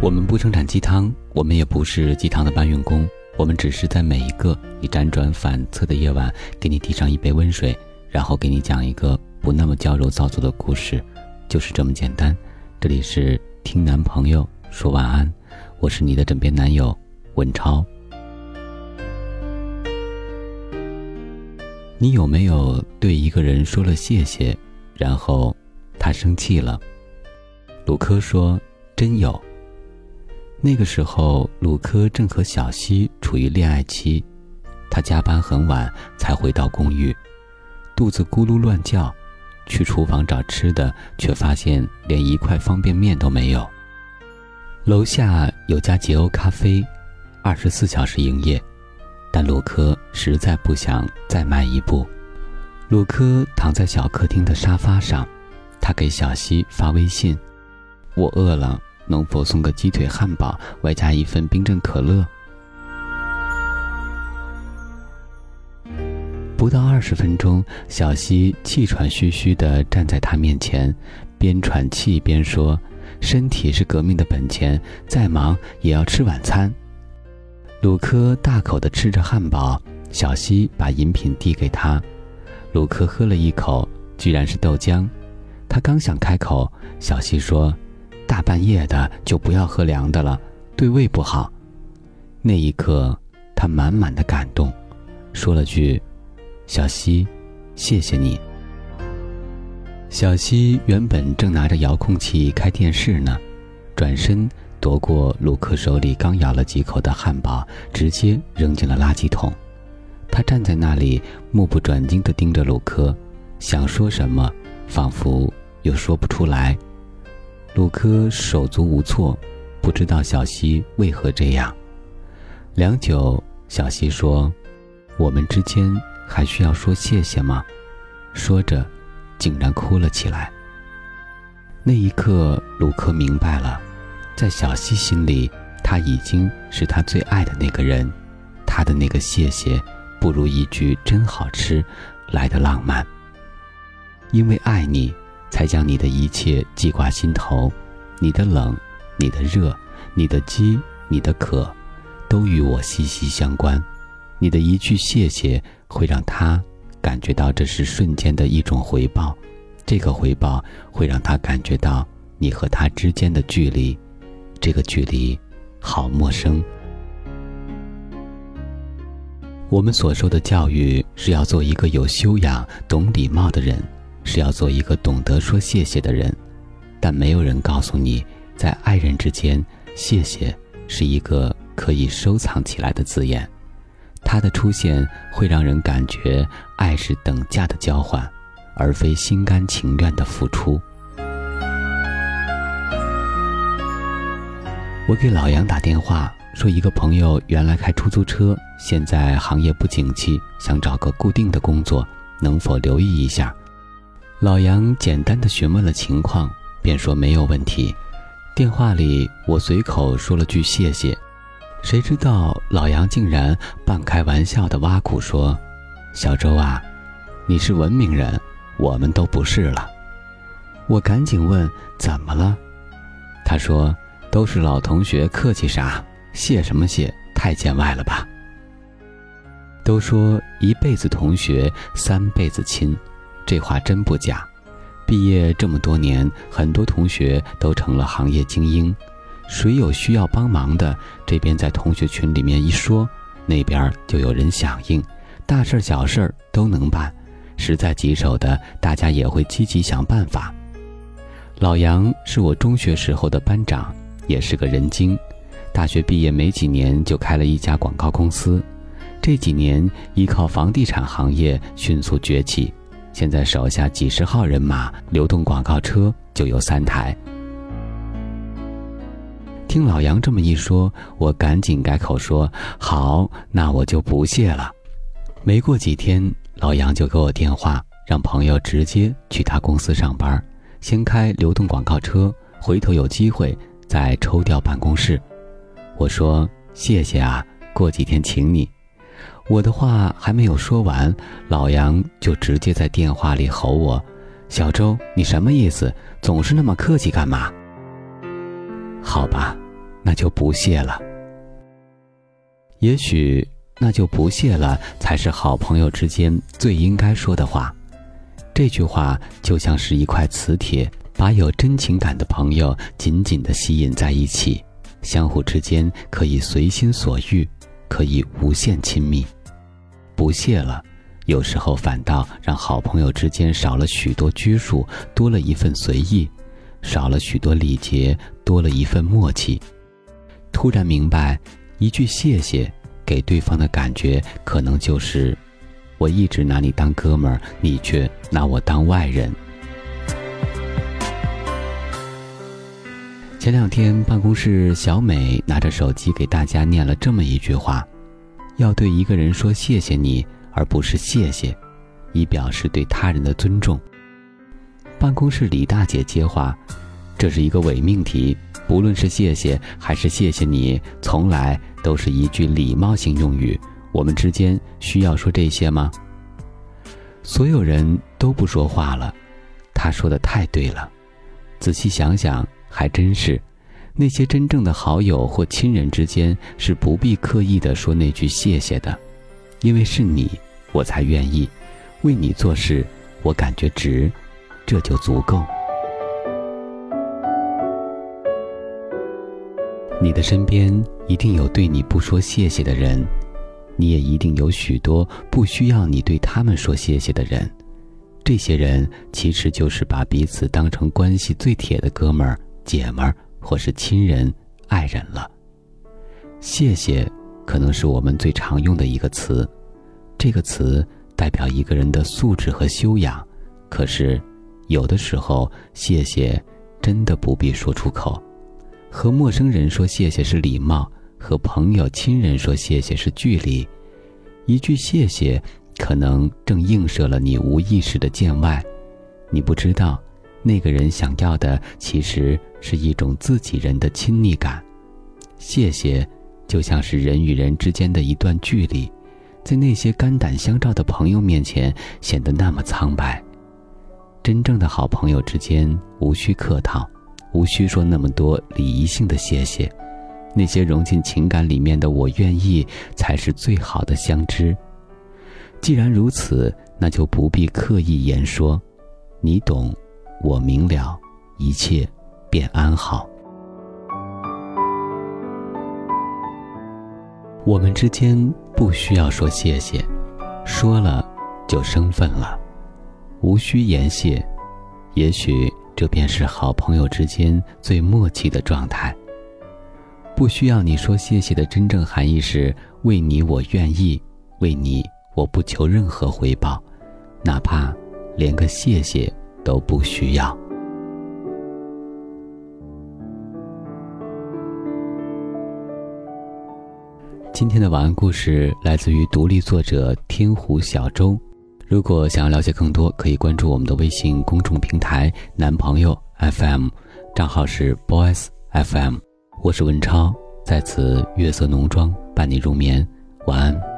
我们不生产鸡汤，我们也不是鸡汤的搬运工，我们只是在每一个你辗转反侧的夜晚，给你递上一杯温水，然后给你讲一个不那么矫揉造作的故事，就是这么简单。这里是听男朋友说晚安，我是你的枕边男友文超。你有没有对一个人说了谢谢，然后他生气了？鲁科说：“真有。”那个时候，鲁科正和小西处于恋爱期，他加班很晚才回到公寓，肚子咕噜乱叫，去厨房找吃的，却发现连一块方便面都没有。楼下有家捷欧咖啡，二十四小时营业，但鲁科实在不想再迈一步。鲁科躺在小客厅的沙发上，他给小西发微信：“我饿了。”能否送个鸡腿汉堡，外加一份冰镇可乐？不到二十分钟，小西气喘吁吁地站在他面前，边喘气边说：“身体是革命的本钱，再忙也要吃晚餐。”鲁科大口地吃着汉堡，小西把饮品递给他，鲁科喝了一口，居然是豆浆。他刚想开口，小西说。大半夜的就不要喝凉的了，对胃不好。那一刻，他满满的感动，说了句：“小西，谢谢你。”小西原本正拿着遥控器开电视呢，转身夺过卢克手里刚咬了几口的汉堡，直接扔进了垃圾桶。他站在那里，目不转睛地盯着鲁克，想说什么，仿佛又说不出来。鲁科手足无措，不知道小溪为何这样。良久，小溪说：“我们之间还需要说谢谢吗？”说着，竟然哭了起来。那一刻，鲁克明白了，在小溪心里，他已经是他最爱的那个人，他的那个谢谢，不如一句“真好吃”来的浪漫。因为爱你。才将你的一切记挂心头，你的冷，你的热，你的饥，你的渴，都与我息息相关。你的一句谢谢，会让他感觉到这是瞬间的一种回报，这个回报会让他感觉到你和他之间的距离，这个距离好陌生。我们所受的教育是要做一个有修养、懂礼貌的人。是要做一个懂得说谢谢的人，但没有人告诉你，在爱人之间，谢谢是一个可以收藏起来的字眼。它的出现会让人感觉爱是等价的交换，而非心甘情愿的付出。我给老杨打电话说，一个朋友原来开出租车，现在行业不景气，想找个固定的工作，能否留意一下？老杨简单的询问了情况，便说没有问题。电话里我随口说了句谢谢，谁知道老杨竟然半开玩笑的挖苦说：“小周啊，你是文明人，我们都不是了。”我赶紧问怎么了，他说：“都是老同学，客气啥？谢什么谢？太见外了吧？”都说一辈子同学，三辈子亲。这话真不假，毕业这么多年，很多同学都成了行业精英。谁有需要帮忙的，这边在同学群里面一说，那边就有人响应，大事小事都能办。实在棘手的，大家也会积极想办法。老杨是我中学时候的班长，也是个人精。大学毕业没几年就开了一家广告公司，这几年依靠房地产行业迅速崛起。现在手下几十号人马，流动广告车就有三台。听老杨这么一说，我赶紧改口说：“好，那我就不谢了。”没过几天，老杨就给我电话，让朋友直接去他公司上班，先开流动广告车，回头有机会再抽调办公室。我说：“谢谢啊，过几天请你。”我的话还没有说完，老杨就直接在电话里吼我：“小周，你什么意思？总是那么客气干嘛？”好吧，那就不谢了。也许那就不谢了，才是好朋友之间最应该说的话。这句话就像是一块磁铁，把有真情感的朋友紧紧地吸引在一起，相互之间可以随心所欲，可以无限亲密。不谢了，有时候反倒让好朋友之间少了许多拘束，多了一份随意；少了许多礼节，多了一份默契。突然明白。一句谢谢，给对方的感觉可能就是：我一直拿你当哥们儿，你却拿我当外人。前两天办公室，小美拿着手机给大家念了这么一句话：要对一个人说谢谢你，而不是谢谢，以表示对他人的尊重。办公室李大姐接话：这是一个伪命题。不论是谢谢还是谢谢你，从来都是一句礼貌性用语。我们之间需要说这些吗？所有人都不说话了。他说的太对了。仔细想想，还真是。那些真正的好友或亲人之间，是不必刻意的说那句谢谢的，因为是你，我才愿意为你做事，我感觉值，这就足够。你的身边一定有对你不说谢谢的人，你也一定有许多不需要你对他们说谢谢的人。这些人其实就是把彼此当成关系最铁的哥们儿、姐们儿，或是亲人、爱人了。谢谢，可能是我们最常用的一个词，这个词代表一个人的素质和修养。可是，有的时候，谢谢真的不必说出口。和陌生人说谢谢是礼貌，和朋友、亲人说谢谢是距离。一句谢谢，可能正映射了你无意识的见外。你不知道，那个人想要的其实是一种自己人的亲昵感。谢谢，就像是人与人之间的一段距离，在那些肝胆相照的朋友面前显得那么苍白。真正的好朋友之间无需客套。无需说那么多礼仪性的谢谢，那些融进情感里面的“我愿意”才是最好的相知。既然如此，那就不必刻意言说，你懂，我明了，一切便安好。我们之间不需要说谢谢，说了就生分了，无需言谢，也许。这便是好朋友之间最默契的状态。不需要你说谢谢的真正含义是：为你我愿意，为你我不求任何回报，哪怕连个谢谢都不需要。今天的晚安故事来自于独立作者天湖小周。如果想要了解更多，可以关注我们的微信公众平台“男朋友 FM”，账号是 “boys FM”。我是文超，在此月色浓妆伴你入眠，晚安。